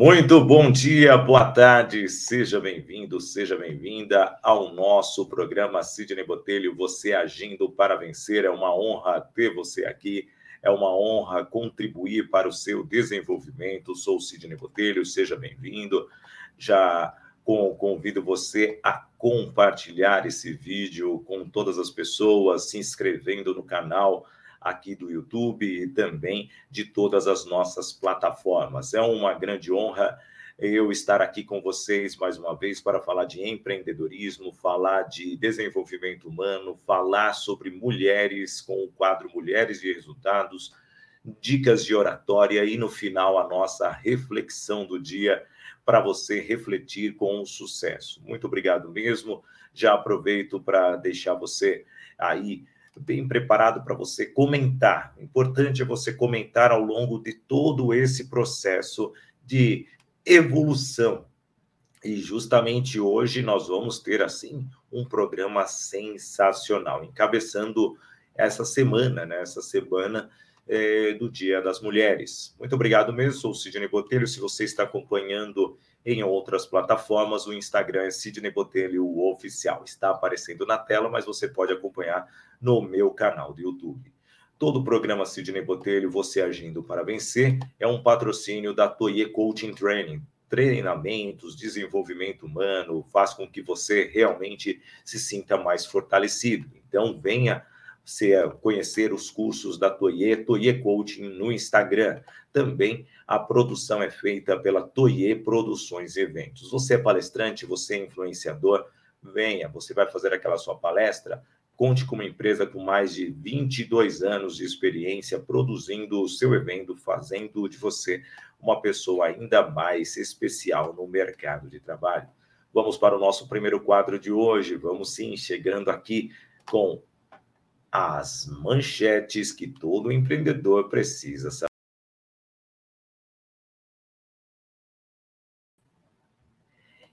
Muito bom dia, boa tarde, seja bem-vindo, seja bem-vinda ao nosso programa Sidney Botelho, Você Agindo para Vencer. É uma honra ter você aqui, é uma honra contribuir para o seu desenvolvimento. Sou Sidney Botelho, seja bem-vindo. Já convido você a compartilhar esse vídeo com todas as pessoas, se inscrevendo no canal aqui do YouTube e também de todas as nossas plataformas. É uma grande honra eu estar aqui com vocês mais uma vez para falar de empreendedorismo, falar de desenvolvimento humano, falar sobre mulheres com o quadro Mulheres de Resultados, dicas de oratória e no final a nossa reflexão do dia para você refletir com sucesso. Muito obrigado mesmo. Já aproveito para deixar você aí bem preparado para você comentar. O importante é você comentar ao longo de todo esse processo de evolução. E justamente hoje nós vamos ter assim um programa sensacional, encabeçando essa semana, né? Essa semana é, do Dia das Mulheres. Muito obrigado mesmo, sou o Sidney Botelho. Se você está acompanhando em outras plataformas. O Instagram é Sidney Botelho o Oficial. Está aparecendo na tela, mas você pode acompanhar no meu canal do YouTube. Todo o programa Sidney Botelho, Você Agindo para Vencer, é um patrocínio da Toye Coaching Training. Treinamentos, desenvolvimento humano, faz com que você realmente se sinta mais fortalecido. Então, venha você conhecer os cursos da Toye, Toye Coaching no Instagram. Também a produção é feita pela Toye Produções e Eventos. Você é palestrante, você é influenciador, venha, você vai fazer aquela sua palestra, conte com uma empresa com mais de 22 anos de experiência produzindo o seu evento, fazendo de você uma pessoa ainda mais especial no mercado de trabalho. Vamos para o nosso primeiro quadro de hoje. Vamos sim, chegando aqui com as manchetes que todo empreendedor precisa saber.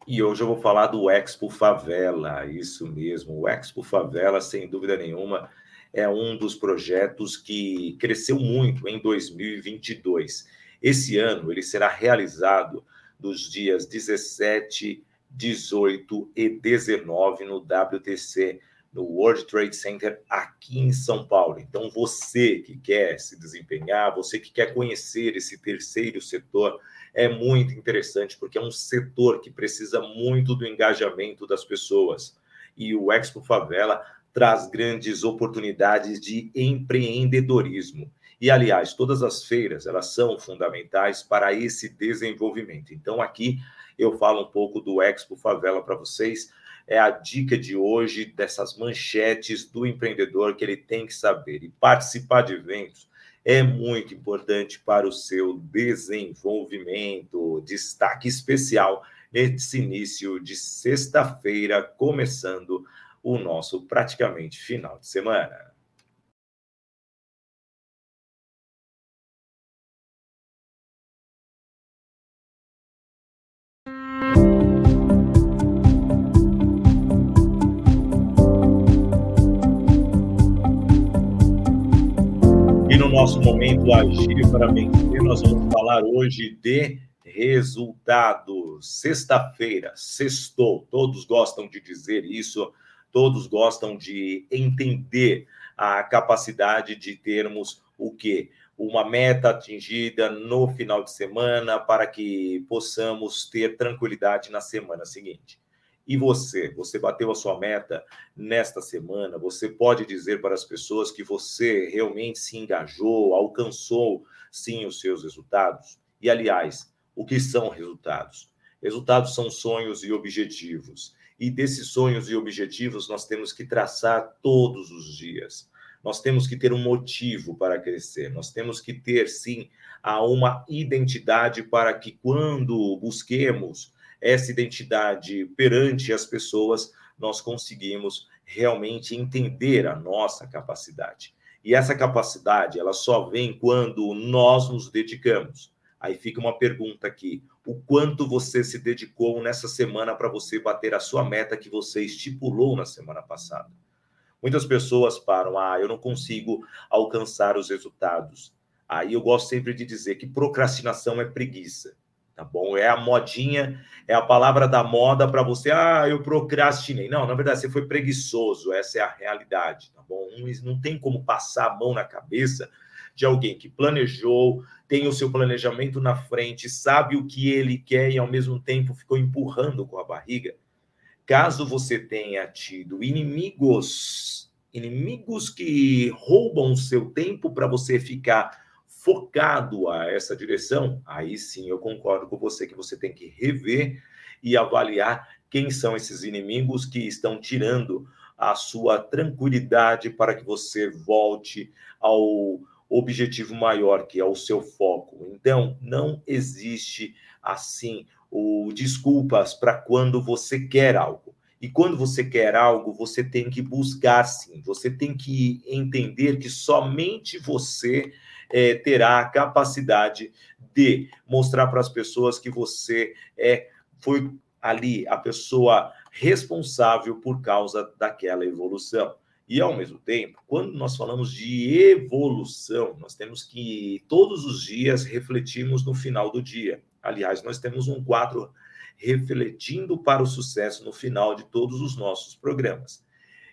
E hoje eu vou falar do Expo Favela, isso mesmo. O Expo Favela, sem dúvida nenhuma, é um dos projetos que cresceu muito em 2022. Esse ano ele será realizado dos dias 17, 18 e 19 no WTC no World Trade Center aqui em São Paulo. Então, você que quer se desempenhar, você que quer conhecer esse terceiro setor, é muito interessante, porque é um setor que precisa muito do engajamento das pessoas. E o Expo Favela traz grandes oportunidades de empreendedorismo. E, aliás, todas as feiras, elas são fundamentais para esse desenvolvimento. Então, aqui eu falo um pouco do Expo Favela para vocês, é a dica de hoje dessas manchetes do empreendedor que ele tem que saber. E participar de eventos é muito importante para o seu desenvolvimento. Destaque especial nesse início de sexta-feira, começando o nosso praticamente final de semana. Nosso momento Agir para Vencer, nós vamos falar hoje de resultados. Sexta-feira, sextou, todos gostam de dizer isso, todos gostam de entender a capacidade de termos o quê? Uma meta atingida no final de semana para que possamos ter tranquilidade na semana seguinte. E você? Você bateu a sua meta nesta semana? Você pode dizer para as pessoas que você realmente se engajou, alcançou sim os seus resultados? E aliás, o que são resultados? Resultados são sonhos e objetivos. E desses sonhos e objetivos nós temos que traçar todos os dias. Nós temos que ter um motivo para crescer. Nós temos que ter sim uma identidade para que quando busquemos essa identidade perante as pessoas, nós conseguimos realmente entender a nossa capacidade. E essa capacidade, ela só vem quando nós nos dedicamos. Aí fica uma pergunta aqui: o quanto você se dedicou nessa semana para você bater a sua meta que você estipulou na semana passada? Muitas pessoas param, ah, eu não consigo alcançar os resultados. Aí eu gosto sempre de dizer que procrastinação é preguiça. Tá bom? É a modinha, é a palavra da moda para você. Ah, eu procrastinei. Não, na verdade, você foi preguiçoso. Essa é a realidade, tá bom? Não tem como passar a mão na cabeça de alguém que planejou, tem o seu planejamento na frente, sabe o que ele quer e ao mesmo tempo ficou empurrando com a barriga. Caso você tenha tido inimigos, inimigos que roubam o seu tempo para você ficar focado a essa direção, aí sim eu concordo com você que você tem que rever e avaliar quem são esses inimigos que estão tirando a sua tranquilidade para que você volte ao objetivo maior, que é o seu foco. Então, não existe assim o desculpas para quando você quer algo. E quando você quer algo, você tem que buscar sim. Você tem que entender que somente você é, terá a capacidade de mostrar para as pessoas que você é foi ali a pessoa responsável por causa daquela evolução. E ao mesmo tempo, quando nós falamos de evolução, nós temos que todos os dias refletirmos no final do dia. Aliás, nós temos um quadro refletindo para o sucesso no final de todos os nossos programas.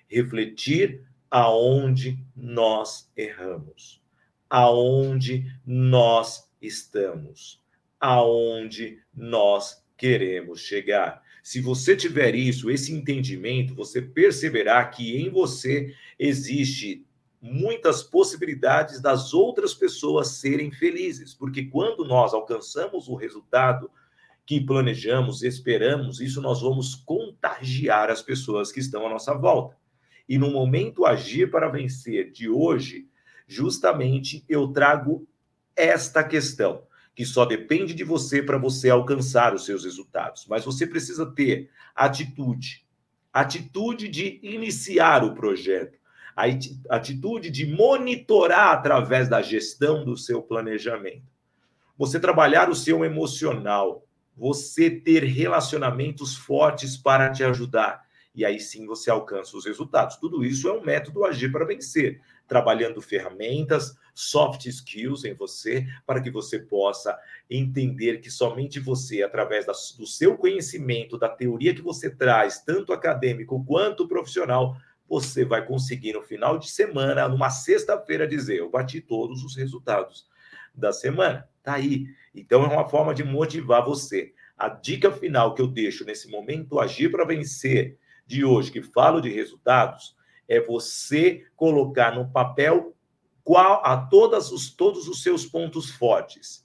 Refletir aonde nós erramos aonde nós estamos, aonde nós queremos chegar. Se você tiver isso, esse entendimento, você perceberá que em você existe muitas possibilidades das outras pessoas serem felizes, porque quando nós alcançamos o resultado que planejamos, esperamos, isso nós vamos contagiar as pessoas que estão à nossa volta. E no momento agir para vencer de hoje, justamente eu trago esta questão, que só depende de você para você alcançar os seus resultados. Mas você precisa ter atitude, atitude de iniciar o projeto, a atitude de monitorar através da gestão do seu planejamento. Você trabalhar o seu emocional, você ter relacionamentos fortes para te ajudar. E aí sim você alcança os resultados. Tudo isso é um método agir para vencer trabalhando ferramentas, soft skills em você, para que você possa entender que somente você, através do seu conhecimento, da teoria que você traz, tanto acadêmico quanto profissional, você vai conseguir no final de semana, numa sexta-feira, dizer: Eu bati todos os resultados da semana. Tá aí. Então, é uma forma de motivar você. A dica final que eu deixo nesse momento agir para vencer de hoje, que falo de resultados, é você colocar no papel qual a todas os, todos os seus pontos fortes.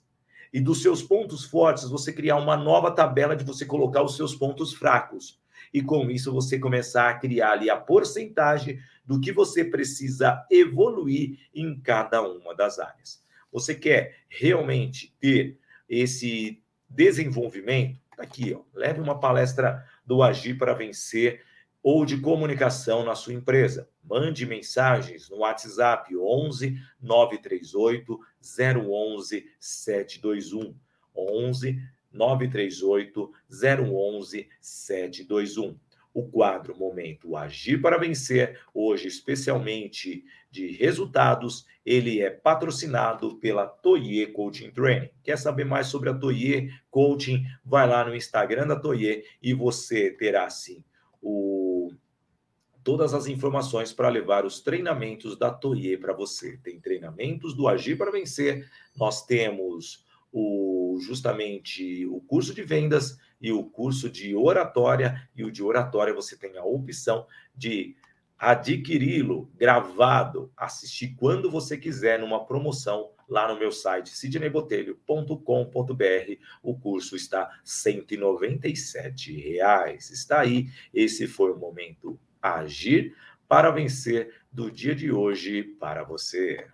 E dos seus pontos fortes, você criar uma nova tabela de você colocar os seus pontos fracos. E com isso você começar a criar ali a porcentagem do que você precisa evoluir em cada uma das áreas. Você quer realmente ter esse desenvolvimento? Tá aqui, ó, leve uma palestra do Agir para Vencer ou de comunicação na sua empresa. Mande mensagens no WhatsApp 11 938 011 721. 11 938 011 721. O quadro Momento Agir para Vencer, hoje especialmente de resultados, ele é patrocinado pela Toye Coaching Training. Quer saber mais sobre a Toye Coaching? Vai lá no Instagram da Toye e você terá sim o, todas as informações para levar os treinamentos da Toye para você. Tem treinamentos do Agir para Vencer, nós temos o justamente o curso de vendas e o curso de oratória, e o de oratória você tem a opção de adquiri-lo gravado, assistir quando você quiser numa promoção lá no meu site sidneybotelho.com.br. O curso está 197 reais. Está aí. Esse foi o momento agir para vencer do dia de hoje para você.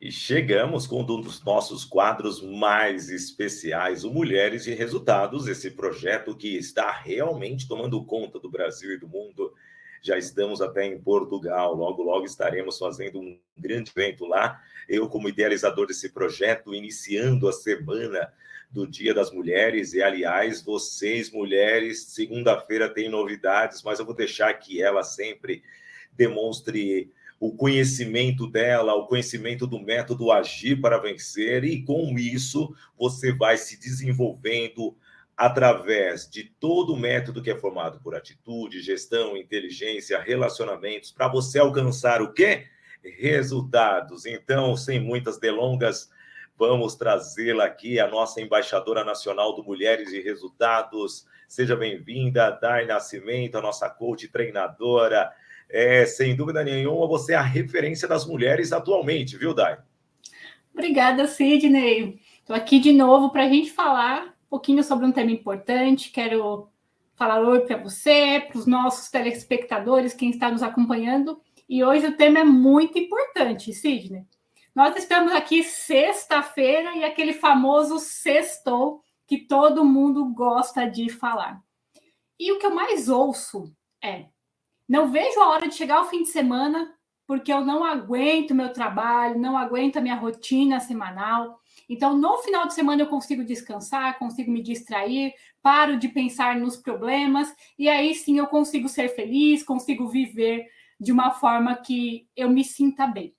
E chegamos com um dos nossos quadros mais especiais, o Mulheres e Resultados, esse projeto que está realmente tomando conta do Brasil e do mundo. já estamos até em Portugal. Logo, logo estaremos fazendo um grande evento lá. Eu, como idealizador desse projeto, iniciando a semana do Dia das Mulheres. E, aliás, vocês, mulheres, segunda-feira tem novidades, mas eu vou deixar que ela sempre demonstre o conhecimento dela, o conhecimento do método agir para vencer, e com isso você vai se desenvolvendo através de todo o método que é formado por atitude, gestão, inteligência, relacionamentos, para você alcançar o quê? Resultados. Então, sem muitas delongas, vamos trazê-la aqui, a nossa embaixadora nacional do Mulheres e Resultados. Seja bem-vinda, Dai Nascimento, a nossa coach treinadora. É, sem dúvida nenhuma, você é a referência das mulheres atualmente, viu, Dai? Obrigada, Sidney. Estou aqui de novo para a gente falar um pouquinho sobre um tema importante. Quero falar oi para você, para os nossos telespectadores, quem está nos acompanhando. E hoje o tema é muito importante, Sidney. Nós estamos aqui sexta-feira e aquele famoso sextou que todo mundo gosta de falar. E o que eu mais ouço é: não vejo a hora de chegar ao fim de semana, porque eu não aguento meu trabalho, não aguento a minha rotina semanal. Então, no final de semana, eu consigo descansar, consigo me distrair, paro de pensar nos problemas, e aí sim eu consigo ser feliz, consigo viver de uma forma que eu me sinta bem.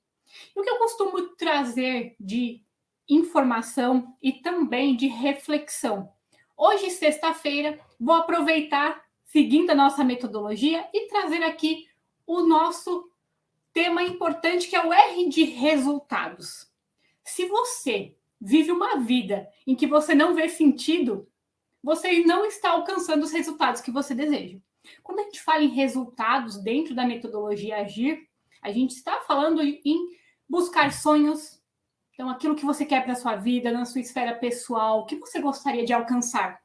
E o que eu costumo trazer de informação e também de reflexão. Hoje, sexta-feira, vou aproveitar seguindo a nossa metodologia e trazer aqui o nosso tema importante que é o R de resultados. Se você vive uma vida em que você não vê sentido, você não está alcançando os resultados que você deseja. Quando a gente fala em resultados dentro da metodologia Agir, a gente está falando em buscar sonhos, então aquilo que você quer para sua vida, na sua esfera pessoal, o que você gostaria de alcançar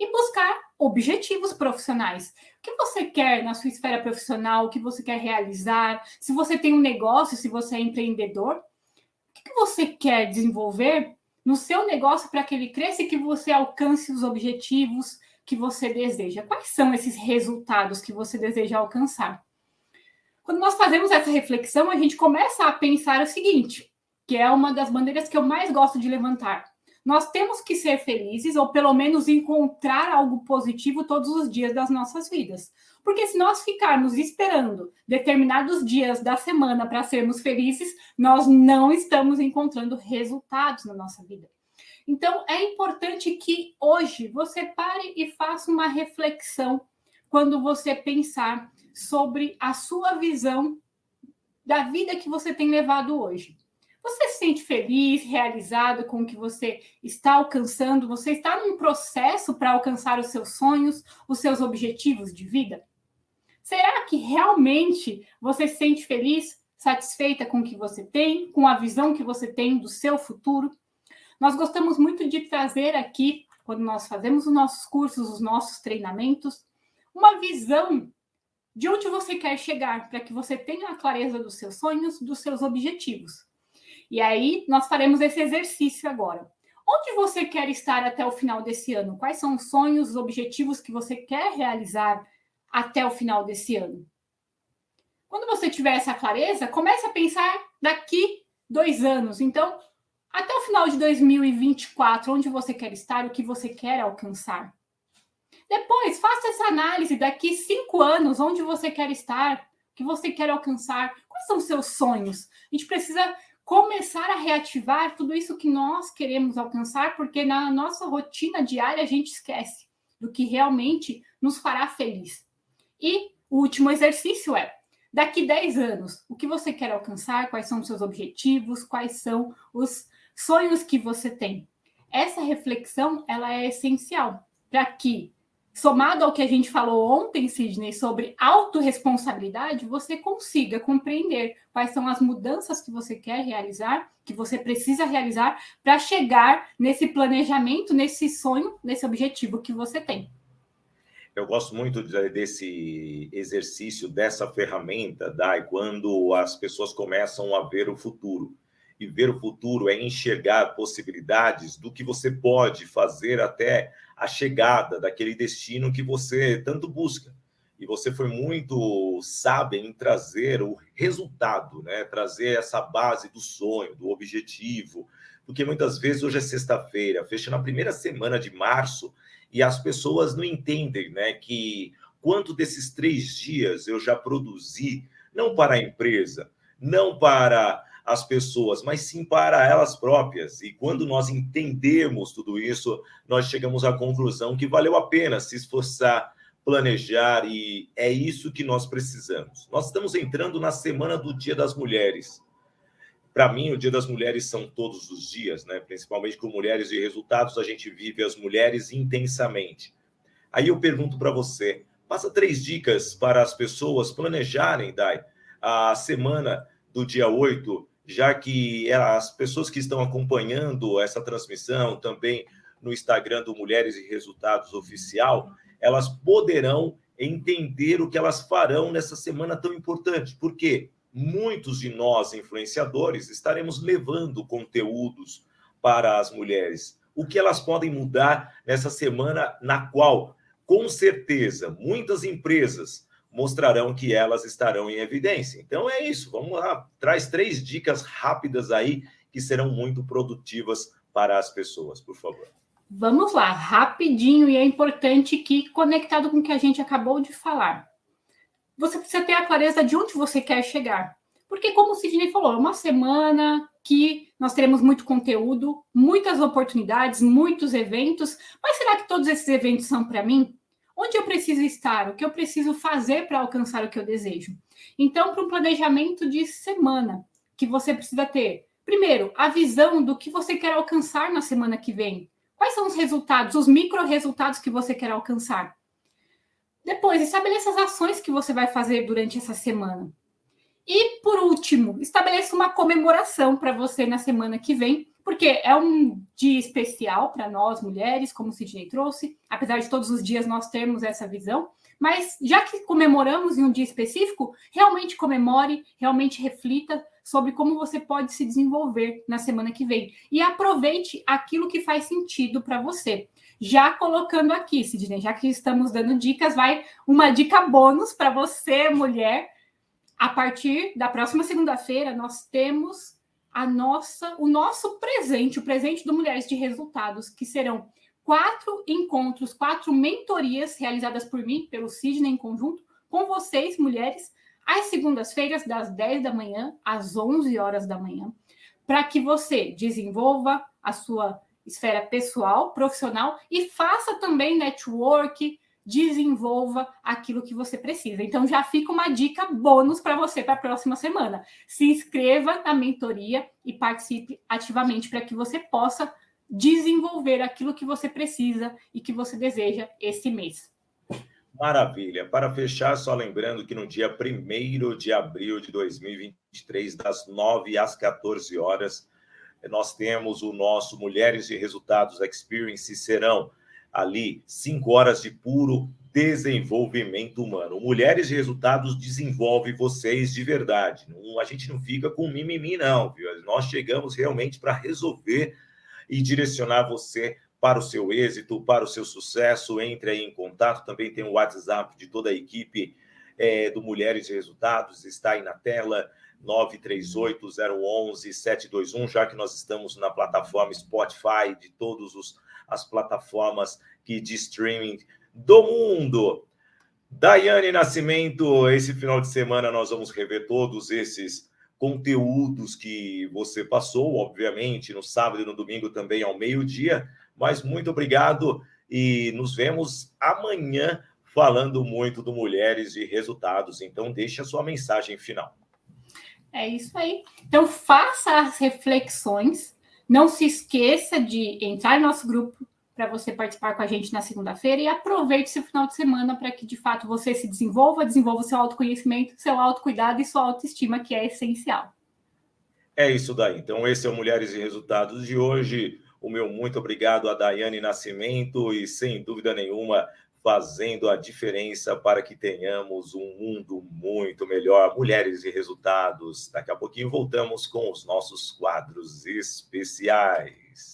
e buscar objetivos profissionais. O que você quer na sua esfera profissional, o que você quer realizar, se você tem um negócio, se você é empreendedor, o que você quer desenvolver no seu negócio para que ele cresça e que você alcance os objetivos que você deseja. Quais são esses resultados que você deseja alcançar? Quando nós fazemos essa reflexão, a gente começa a pensar o seguinte, que é uma das bandeiras que eu mais gosto de levantar nós temos que ser felizes, ou pelo menos encontrar algo positivo todos os dias das nossas vidas. Porque se nós ficarmos esperando determinados dias da semana para sermos felizes, nós não estamos encontrando resultados na nossa vida. Então, é importante que hoje você pare e faça uma reflexão quando você pensar sobre a sua visão da vida que você tem levado hoje. Você se sente feliz, realizado com o que você está alcançando? Você está num processo para alcançar os seus sonhos, os seus objetivos de vida? Será que realmente você se sente feliz, satisfeita com o que você tem, com a visão que você tem do seu futuro? Nós gostamos muito de trazer aqui, quando nós fazemos os nossos cursos, os nossos treinamentos, uma visão de onde você quer chegar, para que você tenha a clareza dos seus sonhos, dos seus objetivos. E aí nós faremos esse exercício agora. Onde você quer estar até o final desse ano? Quais são os sonhos, os objetivos que você quer realizar até o final desse ano? Quando você tiver essa clareza, comece a pensar daqui dois anos. Então, até o final de 2024, onde você quer estar, o que você quer alcançar. Depois, faça essa análise daqui cinco anos, onde você quer estar, o que você quer alcançar, quais são os seus sonhos. A gente precisa começar a reativar tudo isso que nós queremos alcançar, porque na nossa rotina diária a gente esquece do que realmente nos fará feliz. E o último exercício é: daqui 10 anos, o que você quer alcançar, quais são os seus objetivos, quais são os sonhos que você tem. Essa reflexão ela é essencial para que somado ao que a gente falou ontem, Sidney, sobre autorresponsabilidade, você consiga compreender quais são as mudanças que você quer realizar, que você precisa realizar para chegar nesse planejamento, nesse sonho, nesse objetivo que você tem. Eu gosto muito desse exercício, dessa ferramenta, Dai, quando as pessoas começam a ver o futuro. E ver o futuro é enxergar possibilidades do que você pode fazer até a chegada daquele destino que você tanto busca. e você foi muito sábio em trazer o resultado, né? Trazer essa base do sonho, do objetivo, porque muitas vezes hoje é sexta-feira, fecha na primeira semana de março e as pessoas não entendem, né? Que quanto desses três dias eu já produzi, não para a empresa, não para as pessoas, mas sim para elas próprias. E quando nós entendemos tudo isso, nós chegamos à conclusão que valeu a pena se esforçar, planejar, e é isso que nós precisamos. Nós estamos entrando na semana do Dia das Mulheres. Para mim, o Dia das Mulheres são todos os dias, né? Principalmente com mulheres e resultados, a gente vive as mulheres intensamente. Aí eu pergunto para você, passa três dicas para as pessoas planejarem, Dai, a semana do dia 8 já que as pessoas que estão acompanhando essa transmissão também no Instagram do Mulheres e Resultados Oficial, elas poderão entender o que elas farão nessa semana tão importante, porque muitos de nós influenciadores estaremos levando conteúdos para as mulheres. O que elas podem mudar nessa semana na qual, com certeza, muitas empresas mostrarão que elas estarão em evidência. Então é isso, vamos lá, traz três dicas rápidas aí que serão muito produtivas para as pessoas, por favor. Vamos lá, rapidinho, e é importante que, conectado com o que a gente acabou de falar, você precisa ter a clareza de onde você quer chegar. Porque, como o Sidney falou, é uma semana que nós teremos muito conteúdo, muitas oportunidades, muitos eventos, mas será que todos esses eventos são para mim? Onde eu preciso estar? O que eu preciso fazer para alcançar o que eu desejo? Então, para um planejamento de semana, que você precisa ter, primeiro, a visão do que você quer alcançar na semana que vem. Quais são os resultados, os micro resultados que você quer alcançar? Depois, estabeleça as ações que você vai fazer durante essa semana. E, por último, estabeleça uma comemoração para você na semana que vem, porque é um dia especial para nós mulheres, como o Sidney trouxe, apesar de todos os dias nós termos essa visão, mas já que comemoramos em um dia específico, realmente comemore, realmente reflita sobre como você pode se desenvolver na semana que vem e aproveite aquilo que faz sentido para você. Já colocando aqui, Sidney, já que estamos dando dicas, vai uma dica bônus para você, mulher. A partir da próxima segunda-feira, nós temos a nossa, o nosso presente, o presente do Mulheres de Resultados, que serão quatro encontros, quatro mentorias realizadas por mim, pelo Sidney em conjunto, com vocês, mulheres, às segundas-feiras, das 10 da manhã às 11 horas da manhã, para que você desenvolva a sua esfera pessoal, profissional e faça também network, desenvolva aquilo que você precisa. Então já fica uma dica bônus para você para a próxima semana. Se inscreva na mentoria e participe ativamente para que você possa desenvolver aquilo que você precisa e que você deseja esse mês. Maravilha. Para fechar, só lembrando que no dia 1 de abril de 2023, das 9 às 14 horas, nós temos o nosso Mulheres de Resultados Experience serão ali cinco horas de puro desenvolvimento humano. Mulheres de Resultados desenvolve vocês de verdade. A gente não fica com mimimi, não, viu? Nós chegamos realmente para resolver e direcionar você para o seu êxito, para o seu sucesso. Entre aí em contato. Também tem o WhatsApp de toda a equipe é, do Mulheres de Resultados, está aí na tela. 938-011-721, já que nós estamos na plataforma Spotify de todos os as plataformas de streaming do mundo. Daiane Nascimento, esse final de semana nós vamos rever todos esses conteúdos que você passou, obviamente, no sábado e no domingo também ao meio-dia. Mas muito obrigado e nos vemos amanhã falando muito do Mulheres e Resultados. Então, deixe a sua mensagem final. É isso aí. Então, faça as reflexões não se esqueça de entrar no nosso grupo para você participar com a gente na segunda-feira e aproveite esse final de semana para que de fato você se desenvolva, desenvolva seu autoconhecimento, seu autocuidado e sua autoestima, que é essencial. É isso daí. Então, esse é o Mulheres e Resultados de hoje. O meu muito obrigado a Daiane Nascimento e, sem dúvida nenhuma, fazendo a diferença para que tenhamos um mundo muito melhor. Mulheres e resultados. Daqui a pouquinho voltamos com os nossos quadros especiais.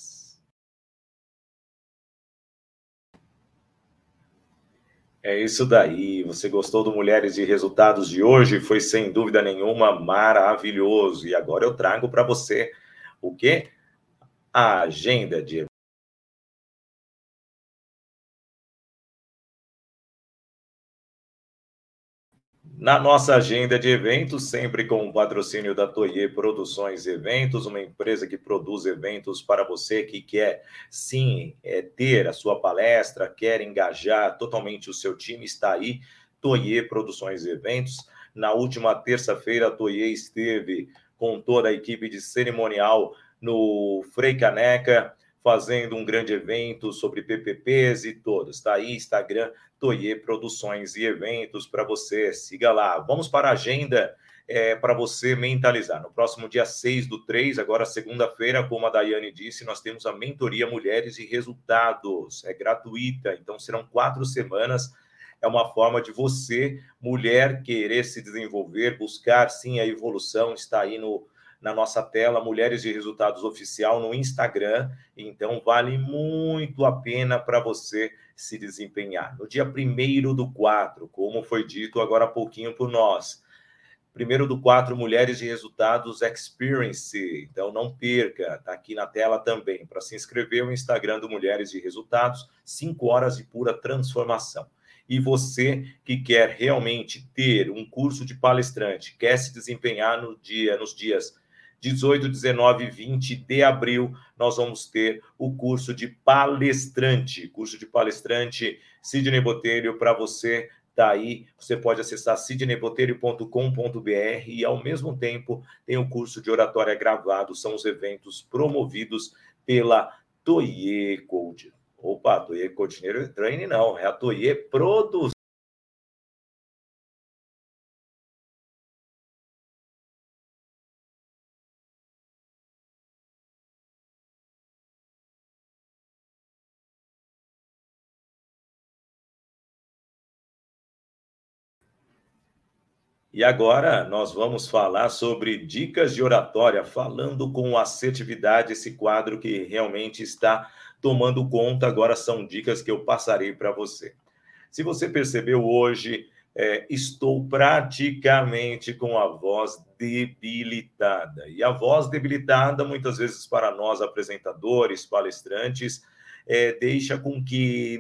É isso daí. Você gostou do Mulheres e Resultados de hoje? Foi sem dúvida nenhuma maravilhoso. E agora eu trago para você o quê? A agenda de Na nossa agenda de eventos, sempre com o patrocínio da Toye Produções Eventos, uma empresa que produz eventos para você que quer, sim, é, ter a sua palestra, quer engajar totalmente o seu time, está aí, Toye Produções Eventos. Na última terça-feira, a Toye esteve com toda a equipe de cerimonial no Frei Caneca, fazendo um grande evento sobre PPPs e todos. Está aí, Instagram, Toye Produções e Eventos para você. Siga lá. Vamos para a agenda é, para você mentalizar. No próximo dia 6 do 3, agora segunda-feira, como a Daiane disse, nós temos a mentoria Mulheres e Resultados. É gratuita, então serão quatro semanas. É uma forma de você, mulher, querer se desenvolver, buscar sim a evolução. Está aí no, na nossa tela, Mulheres de Resultados Oficial no Instagram. Então, vale muito a pena para você se desempenhar. No dia 1 do 4, como foi dito agora há pouquinho por nós. Primeiro do 4, Mulheres de Resultados Experience. Então, não perca, está aqui na tela também. Para se inscrever, o Instagram do Mulheres de Resultados, 5 horas de pura transformação. E você que quer realmente ter um curso de palestrante, quer se desempenhar no dia, nos dias 18, 19 e 20 de abril, nós vamos ter o curso de palestrante. Curso de palestrante Sidney Botelho para você tá aí, você pode acessar sidneybotelho.com.br e ao mesmo tempo tem o curso de oratória gravado, são os eventos promovidos pela Toye Code. Opa, Toye Code Training não, é a Toye Produção. E agora nós vamos falar sobre dicas de oratória, falando com assertividade, esse quadro que realmente está tomando conta. Agora são dicas que eu passarei para você. Se você percebeu hoje, é, estou praticamente com a voz debilitada. E a voz debilitada, muitas vezes, para nós apresentadores, palestrantes, é, deixa com que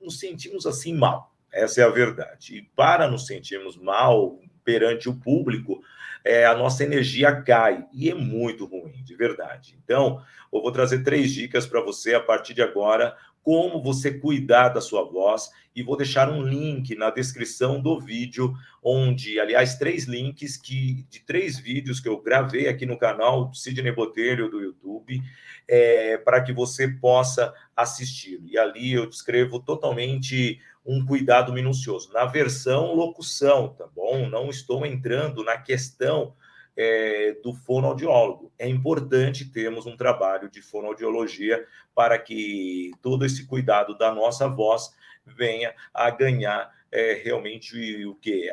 nos sentimos assim mal. Essa é a verdade. E para nos sentirmos mal, perante o público, é, a nossa energia cai e é muito ruim, de verdade. Então, eu vou trazer três dicas para você a partir de agora, como você cuidar da sua voz e vou deixar um link na descrição do vídeo, onde, aliás, três links que de três vídeos que eu gravei aqui no canal Sidney Botelho do YouTube, é, para que você possa assistir. E ali eu descrevo totalmente um cuidado minucioso. Na versão locução, tá bom? Não estou entrando na questão é, do fonoaudiólogo. É importante termos um trabalho de fonoaudiologia para que todo esse cuidado da nossa voz venha a ganhar é, realmente o que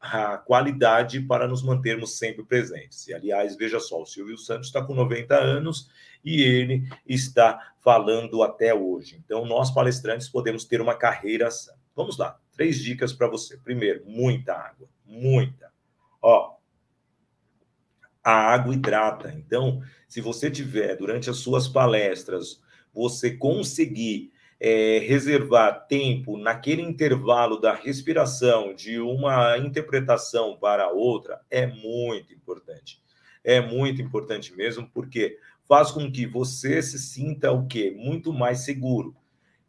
a qualidade para nos mantermos sempre presentes. E, aliás, veja só, o Silvio Santos está com 90 anos e ele está falando até hoje. Então, nós palestrantes podemos ter uma carreira. Vamos lá, três dicas para você. Primeiro, muita água, muita. Ó, a água hidrata. Então, se você tiver durante as suas palestras, você conseguir é, reservar tempo naquele intervalo da respiração de uma interpretação para outra é muito importante. É muito importante mesmo, porque faz com que você se sinta o quê? Muito mais seguro.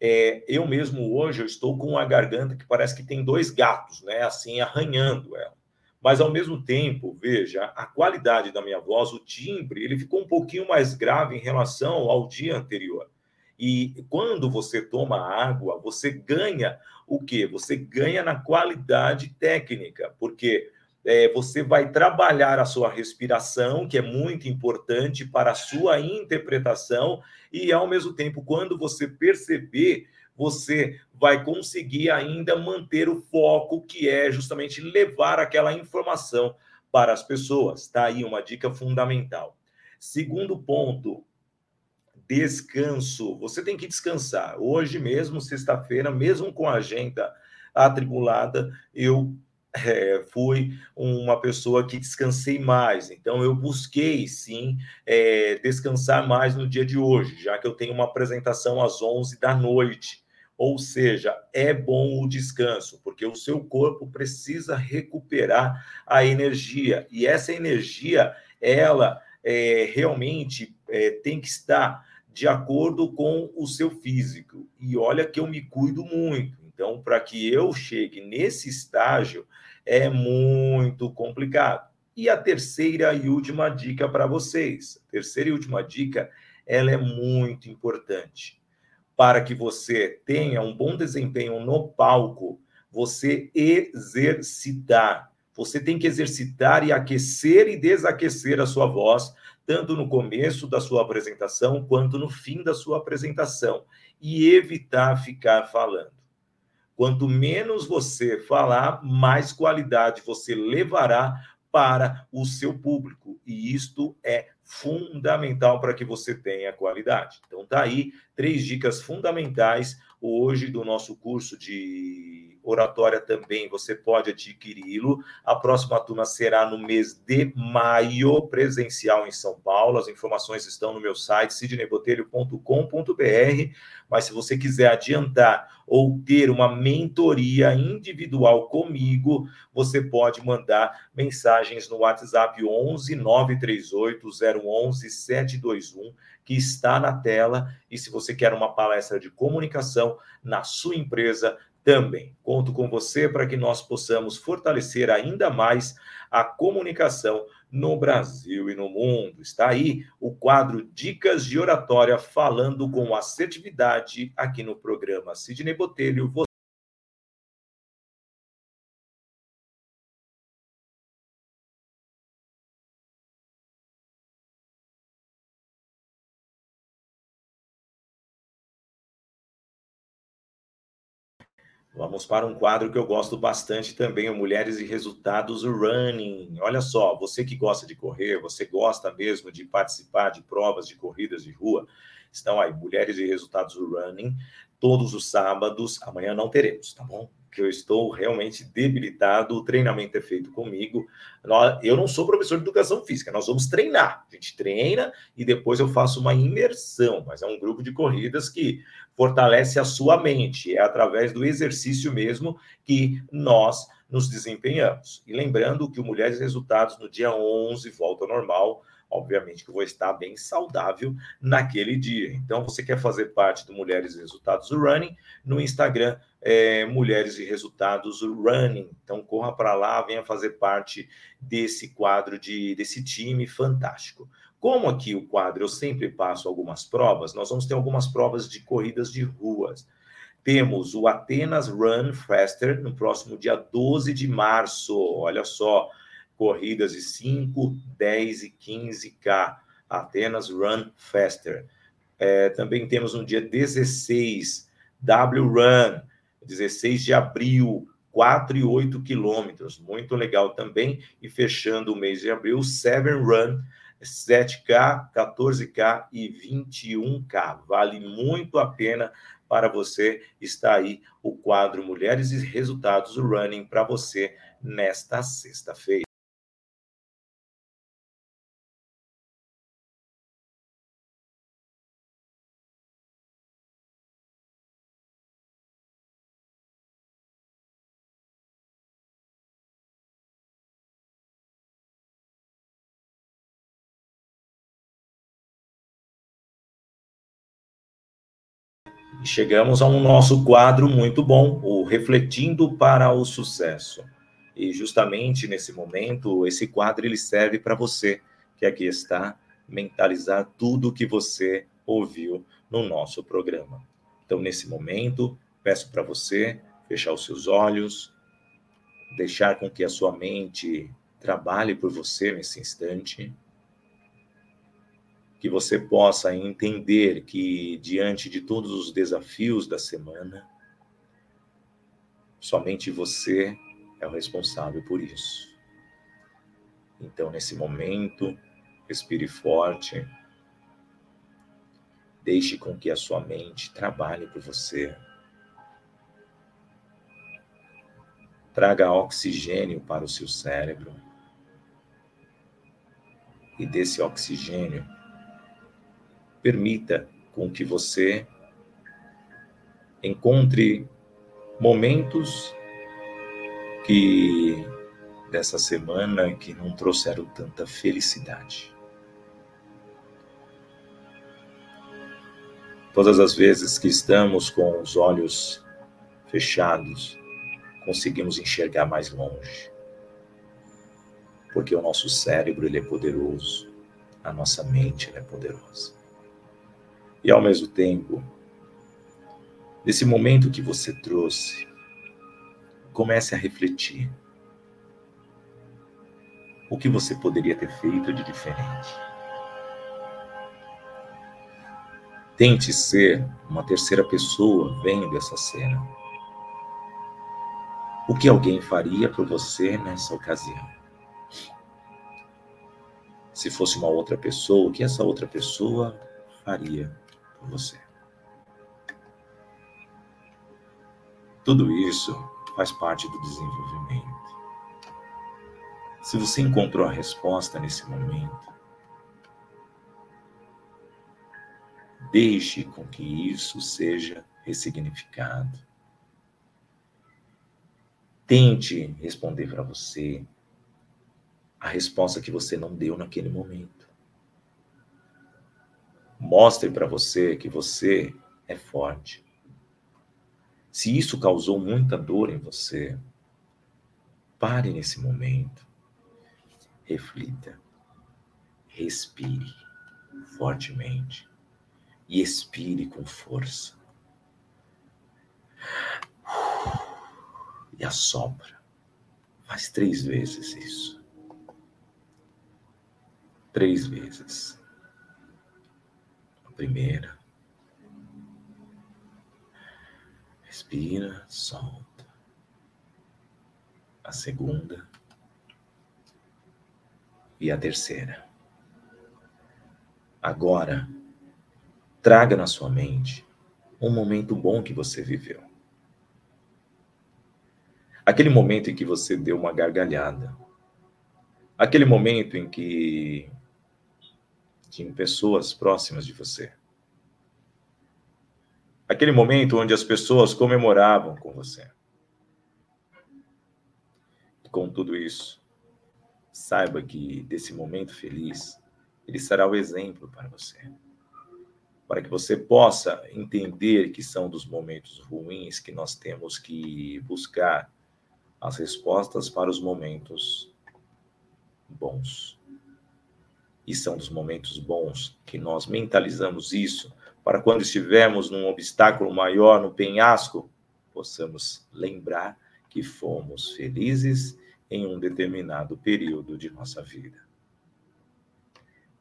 É, eu mesmo hoje eu estou com uma garganta que parece que tem dois gatos, né? Assim, arranhando ela. Mas ao mesmo tempo, veja, a qualidade da minha voz, o timbre, ele ficou um pouquinho mais grave em relação ao dia anterior. E quando você toma água, você ganha o quê? Você ganha na qualidade técnica, porque é, você vai trabalhar a sua respiração, que é muito importante para a sua interpretação, e ao mesmo tempo, quando você perceber, você vai conseguir ainda manter o foco, que é justamente levar aquela informação para as pessoas. Está aí uma dica fundamental. Segundo ponto, descanso. Você tem que descansar. Hoje mesmo, sexta-feira, mesmo com a agenda atribulada, eu é, fui uma pessoa que descansei mais. Então, eu busquei, sim, é, descansar mais no dia de hoje, já que eu tenho uma apresentação às 11 da noite. Ou seja, é bom o descanso, porque o seu corpo precisa recuperar a energia. E essa energia, ela é, realmente é, tem que estar de acordo com o seu físico. E olha que eu me cuido muito. Então, para que eu chegue nesse estágio, é muito complicado. E a terceira e última dica para vocês. A terceira e última dica, ela é muito importante. Para que você tenha um bom desempenho no palco, você exercitar. Você tem que exercitar e aquecer e desaquecer a sua voz, tanto no começo da sua apresentação quanto no fim da sua apresentação, e evitar ficar falando. Quanto menos você falar, mais qualidade você levará para o seu público. E isto é fundamental para que você tenha qualidade. Então, tá aí três dicas fundamentais hoje do nosso curso de oratória também você pode adquiri-lo. A próxima turma será no mês de maio, presencial em São Paulo. As informações estão no meu site, sidneybotelho.com.br. Mas se você quiser adiantar ou ter uma mentoria individual comigo, você pode mandar mensagens no WhatsApp 11 938 011 721 que está na tela. E se você quer uma palestra de comunicação na sua empresa, também. Conto com você para que nós possamos fortalecer ainda mais a comunicação no Brasil e no mundo. Está aí o quadro Dicas de Oratória falando com assertividade aqui no programa Sidney Botelho. Vamos para um quadro que eu gosto bastante também, Mulheres e Resultados Running. Olha só, você que gosta de correr, você gosta mesmo de participar de provas de corridas de rua, estão aí, Mulheres e Resultados Running, todos os sábados. Amanhã não teremos, tá bom? Que eu estou realmente debilitado, o treinamento é feito comigo. Eu não sou professor de educação física, nós vamos treinar. A gente treina e depois eu faço uma imersão, mas é um grupo de corridas que fortalece a sua mente, é através do exercício mesmo que nós nos desempenhamos. E lembrando que o Mulheres Resultados no dia 11 volta ao normal, obviamente que vou estar bem saudável naquele dia. Então, você quer fazer parte do Mulheres e Resultados Running no Instagram, é, Mulheres e Resultados Running. Então, corra para lá, venha fazer parte desse quadro, de, desse time fantástico. Como aqui o quadro eu sempre passo algumas provas, nós vamos ter algumas provas de corridas de ruas. Temos o Atenas Run Faster no próximo dia 12 de março. Olha só, corridas de 5, 10 e 15K. Atenas Run Faster. É, também temos no dia 16, W Run, 16 de abril, 4 e 8 quilômetros. Muito legal também. E fechando o mês de abril, Seven Run, 7K, 14K e 21K. Vale muito a pena para você estar aí o quadro Mulheres e Resultados Running para você nesta sexta-feira. Chegamos a um nosso quadro muito bom, o Refletindo para o Sucesso. E justamente nesse momento, esse quadro ele serve para você que aqui está mentalizar tudo o que você ouviu no nosso programa. Então, nesse momento, peço para você fechar os seus olhos, deixar com que a sua mente trabalhe por você nesse instante que você possa entender que, diante de todos os desafios da semana, somente você é o responsável por isso. Então, nesse momento, respire forte, deixe com que a sua mente trabalhe por você. traga oxigênio para o seu cérebro. E desse oxigênio, permita com que você encontre momentos que dessa semana que não trouxeram tanta felicidade. Todas as vezes que estamos com os olhos fechados, conseguimos enxergar mais longe. Porque o nosso cérebro ele é poderoso, a nossa mente é poderosa. E ao mesmo tempo, nesse momento que você trouxe, comece a refletir. O que você poderia ter feito de diferente? Tente ser uma terceira pessoa vendo essa cena. O que alguém faria por você nessa ocasião? Se fosse uma outra pessoa, o que essa outra pessoa faria por você? Tudo isso faz parte do desenvolvimento. Se você encontrou a resposta nesse momento, Deixe com que isso seja ressignificado. Tente responder para você a resposta que você não deu naquele momento. Mostre para você que você é forte. Se isso causou muita dor em você, pare nesse momento, reflita, respire fortemente e expire com força. E assopra. Faz três vezes isso. Três vezes. Primeira. Respira, solta. A segunda. E a terceira. Agora, Traga na sua mente um momento bom que você viveu. Aquele momento em que você deu uma gargalhada. Aquele momento em que tinham pessoas próximas de você. Aquele momento onde as pessoas comemoravam com você. Com tudo isso, saiba que desse momento feliz, ele será o exemplo para você para que você possa entender que são dos momentos ruins que nós temos que buscar as respostas para os momentos bons. E são dos momentos bons que nós mentalizamos isso para quando estivermos num obstáculo maior, no penhasco, possamos lembrar que fomos felizes em um determinado período de nossa vida.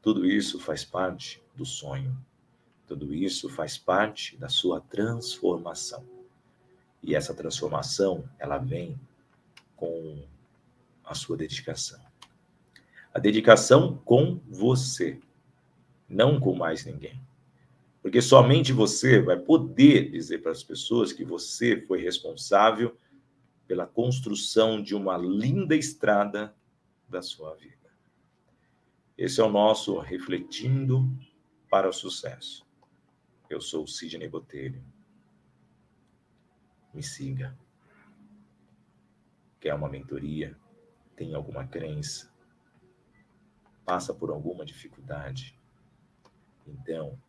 Tudo isso faz parte do sonho tudo isso faz parte da sua transformação. E essa transformação, ela vem com a sua dedicação. A dedicação com você, não com mais ninguém. Porque somente você vai poder dizer para as pessoas que você foi responsável pela construção de uma linda estrada da sua vida. Esse é o nosso refletindo para o sucesso. Eu sou Sidney Botelho. Me siga. Quer uma mentoria? Tem alguma crença? Passa por alguma dificuldade? Então,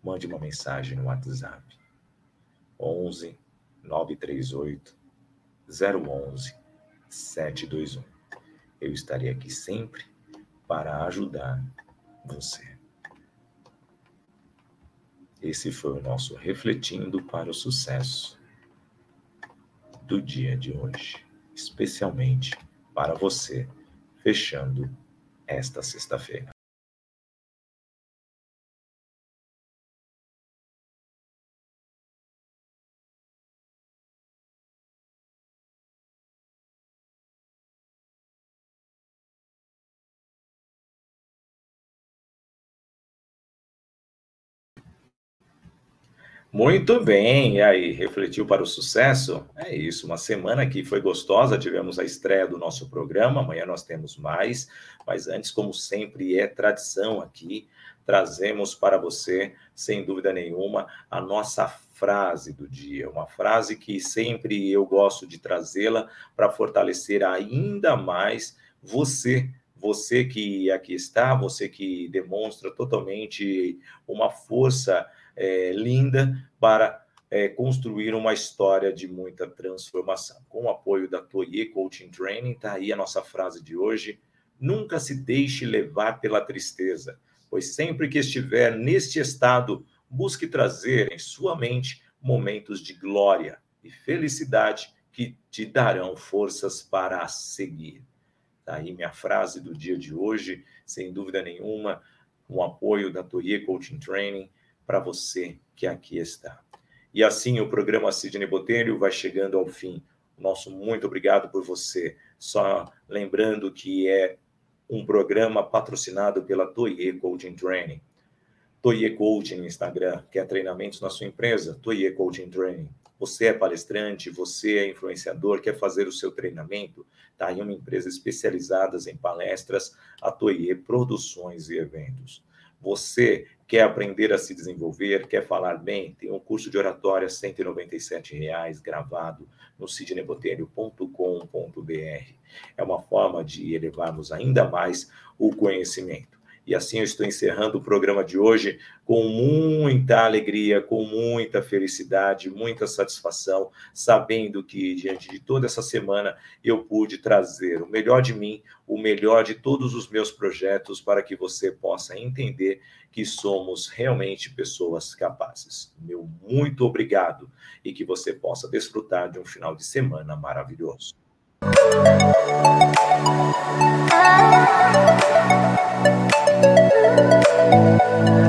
mande uma mensagem no WhatsApp 11 938 011 721. Eu estarei aqui sempre para ajudar você. Esse foi o nosso refletindo para o sucesso do dia de hoje, especialmente para você, fechando esta sexta-feira. Muito bem, e aí, refletiu para o sucesso? É isso, uma semana que foi gostosa, tivemos a estreia do nosso programa, amanhã nós temos mais, mas antes, como sempre é tradição aqui, trazemos para você, sem dúvida nenhuma, a nossa frase do dia, uma frase que sempre eu gosto de trazê-la para fortalecer ainda mais você, você que aqui está, você que demonstra totalmente uma força é, linda para é, construir uma história de muita transformação. Com o apoio da Toye Coaching Training, está aí a nossa frase de hoje. Nunca se deixe levar pela tristeza, pois sempre que estiver neste estado, busque trazer em sua mente momentos de glória e felicidade que te darão forças para seguir. Está aí minha frase do dia de hoje, sem dúvida nenhuma, com o apoio da Toye Coaching Training para você que aqui está. E assim o programa Sidney Botelho vai chegando ao fim. Nosso muito obrigado por você. Só lembrando que é um programa patrocinado pela Toye Coaching Training. Toye Coaching no Instagram, quer treinamentos na sua empresa? Toye Coaching Training. Você é palestrante, você é influenciador, quer fazer o seu treinamento? Está aí uma empresa especializada em palestras, a Toye Produções e Eventos. Você quer aprender a se desenvolver, quer falar bem, tem um curso de oratória 197 reais, gravado no sidneybotelho.com.br. É uma forma de elevarmos ainda mais o conhecimento. E assim eu estou encerrando o programa de hoje com muita alegria, com muita felicidade, muita satisfação, sabendo que diante de toda essa semana eu pude trazer o melhor de mim, o melhor de todos os meus projetos para que você possa entender que somos realmente pessoas capazes. Meu muito obrigado e que você possa desfrutar de um final de semana maravilhoso. Música thank you.